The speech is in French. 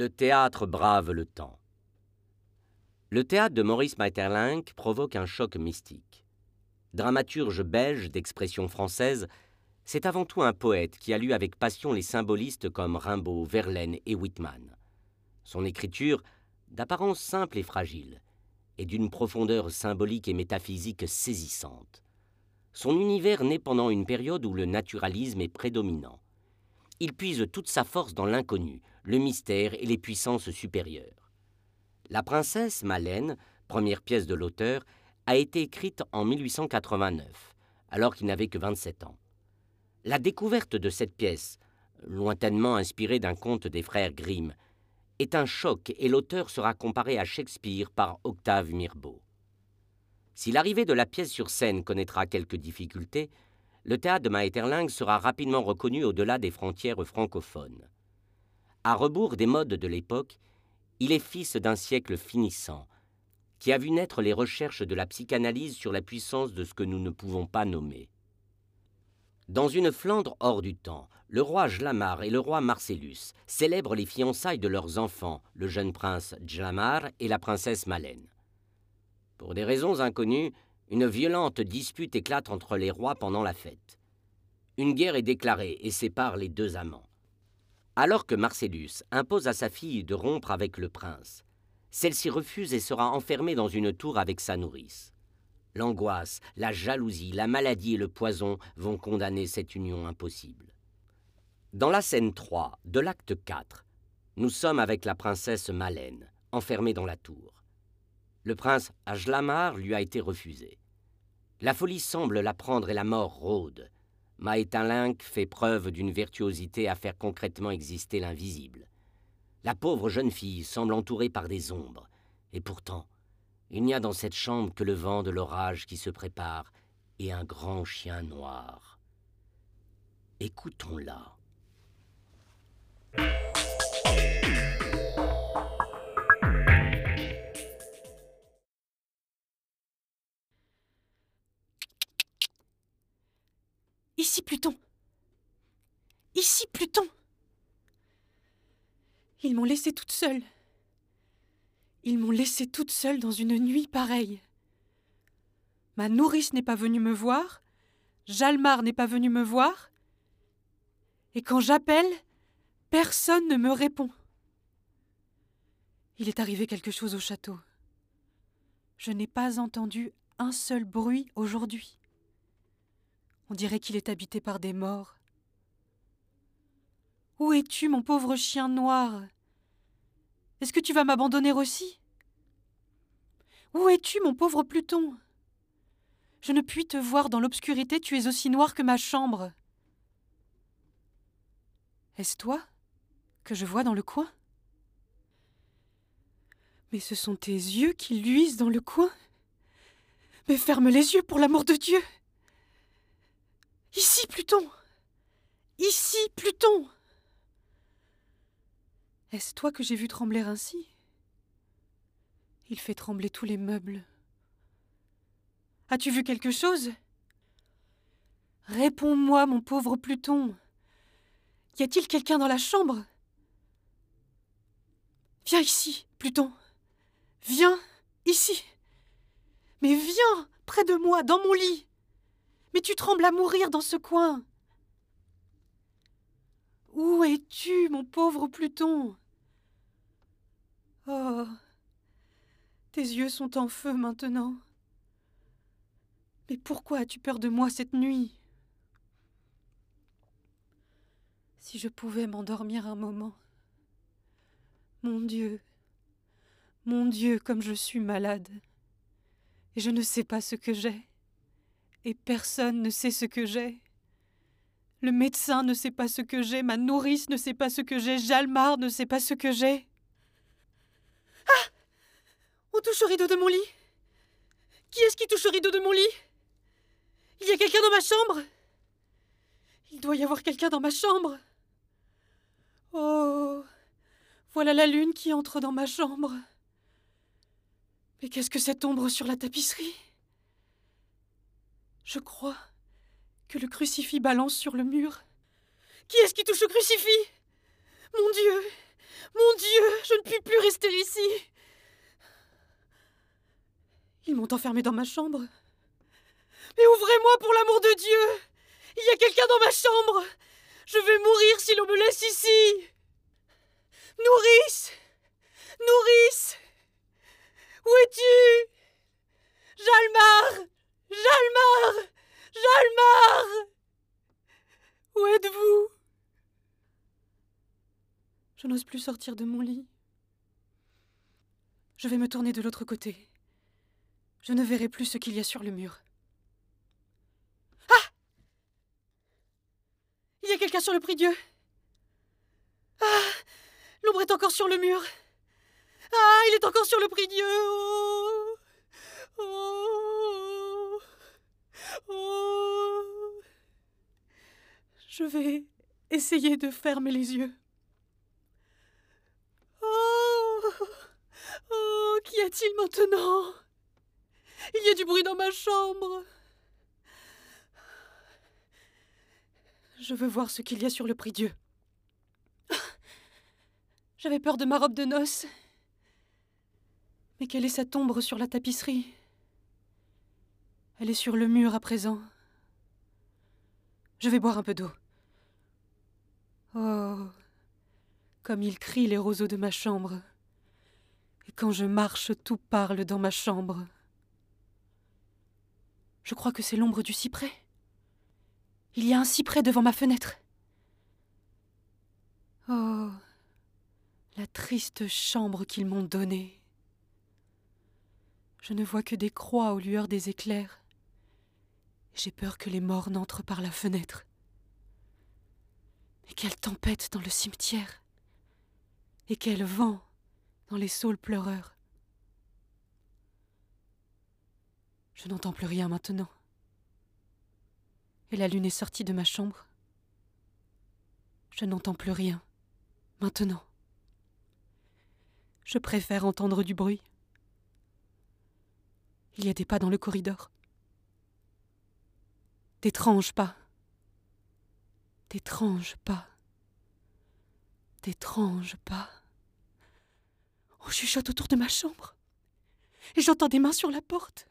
Le théâtre brave le temps. Le théâtre de Maurice Maeterlinck provoque un choc mystique. Dramaturge belge d'expression française, c'est avant tout un poète qui a lu avec passion les symbolistes comme Rimbaud, Verlaine et Whitman. Son écriture, d'apparence simple et fragile, est d'une profondeur symbolique et métaphysique saisissante. Son univers naît pendant une période où le naturalisme est prédominant. Il puise toute sa force dans l'inconnu, le mystère et les puissances supérieures. La princesse Malène, première pièce de l'auteur, a été écrite en 1889, alors qu'il n'avait que 27 ans. La découverte de cette pièce, lointainement inspirée d'un conte des frères Grimm, est un choc et l'auteur sera comparé à Shakespeare par Octave Mirbeau. Si l'arrivée de la pièce sur scène connaîtra quelques difficultés, le théâtre de Maeterlinck sera rapidement reconnu au-delà des frontières francophones. À rebours des modes de l'époque, il est fils d'un siècle finissant, qui a vu naître les recherches de la psychanalyse sur la puissance de ce que nous ne pouvons pas nommer. Dans une Flandre hors du temps, le roi Jlamar et le roi Marcellus célèbrent les fiançailles de leurs enfants, le jeune prince Jlamar et la princesse Malène. Pour des raisons inconnues, une violente dispute éclate entre les rois pendant la fête. Une guerre est déclarée et sépare les deux amants. Alors que Marcellus impose à sa fille de rompre avec le prince, celle-ci refuse et sera enfermée dans une tour avec sa nourrice. L'angoisse, la jalousie, la maladie et le poison vont condamner cette union impossible. Dans la scène 3 de l'acte 4, nous sommes avec la princesse Malène, enfermée dans la tour. Le prince Ajlamar lui a été refusé. La folie semble la prendre et la mort rôde. Maetinlink fait preuve d'une virtuosité à faire concrètement exister l'invisible. La pauvre jeune fille semble entourée par des ombres, et pourtant, il n'y a dans cette chambre que le vent de l'orage qui se prépare et un grand chien noir. Écoutons-la. Ici, Pluton. Ici, Pluton. Ils m'ont laissée toute seule. Ils m'ont laissée toute seule dans une nuit pareille. Ma nourrice n'est pas venue me voir, Jalmar n'est pas venu me voir, et quand j'appelle, personne ne me répond. Il est arrivé quelque chose au château. Je n'ai pas entendu un seul bruit aujourd'hui. On dirait qu'il est habité par des morts. Où es-tu, mon pauvre chien noir? Est-ce que tu vas m'abandonner aussi? Où es-tu, mon pauvre Pluton? Je ne puis te voir dans l'obscurité, tu es aussi noir que ma chambre. Est-ce toi que je vois dans le coin? Mais ce sont tes yeux qui luisent dans le coin. Mais ferme les yeux pour l'amour de Dieu. Pluton. Ici, Pluton. Est-ce toi que j'ai vu trembler ainsi? Il fait trembler tous les meubles. As-tu vu quelque chose? Réponds-moi, mon pauvre Pluton. Y a-t-il quelqu'un dans la chambre? Viens ici, Pluton. Viens ici. Mais viens près de moi, dans mon lit. Mais tu trembles à mourir dans ce coin. Où es-tu, mon pauvre Pluton? Oh Tes yeux sont en feu maintenant. Mais pourquoi as-tu peur de moi cette nuit? Si je pouvais m'endormir un moment. Mon Dieu, mon Dieu, comme je suis malade. Et je ne sais pas ce que j'ai. Et personne ne sait ce que j'ai. Le médecin ne sait pas ce que j'ai, ma nourrice ne sait pas ce que j'ai, Jalmar ne sait pas ce que j'ai. Ah On touche au rideau de mon lit. Qui est-ce qui touche au rideau de mon lit? Il y a quelqu'un dans ma chambre Il doit y avoir quelqu'un dans ma chambre. Oh Voilà la lune qui entre dans ma chambre. Mais qu'est-ce que cette ombre sur la tapisserie? Je crois que le crucifix balance sur le mur. Qui est-ce qui touche au crucifix? Mon Dieu Mon Dieu, je ne puis plus rester ici. Ils m'ont enfermé dans ma chambre. Mais ouvrez-moi pour l'amour de Dieu. Il y a quelqu'un dans ma chambre. Je vais mourir si l'on me laisse ici. Nourrice Nourrice Où es-tu? Jalmar Jalmar Jalmar Où êtes-vous? Je n'ose plus sortir de mon lit. Je vais me tourner de l'autre côté. Je ne verrai plus ce qu'il y a sur le mur. Ah Il y a quelqu'un sur le prie-dieu. Ah L'ombre est encore sur le mur. Ah, il est encore sur le prie-dieu. Oh oh oh Je vais essayer de fermer les yeux. Oh Oh Qu'y a-t-il maintenant? Il y a du bruit dans ma chambre. Je veux voir ce qu'il y a sur le prie-dieu. J'avais peur de ma robe de noces. Mais quelle est cette ombre sur la tapisserie? Elle est sur le mur à présent. Je vais boire un peu d'eau. Oh, comme ils crient les roseaux de ma chambre. Et quand je marche, tout parle dans ma chambre. Je crois que c'est l'ombre du cyprès. Il y a un cyprès devant ma fenêtre. Oh, la triste chambre qu'ils m'ont donnée. Je ne vois que des croix aux lueurs des éclairs. J'ai peur que les morts n'entrent par la fenêtre. Mais quelle tempête dans le cimetière Et quel vent dans les saules pleureurs Je n'entends plus rien maintenant. Et la lune est sortie de ma chambre. Je n'entends plus rien maintenant. Je préfère entendre du bruit. Il y a des pas dans le corridor. D'étranges pas. D'étranges pas. D'étranges pas. On chuchote autour de ma chambre. Et j'entends des mains sur la porte.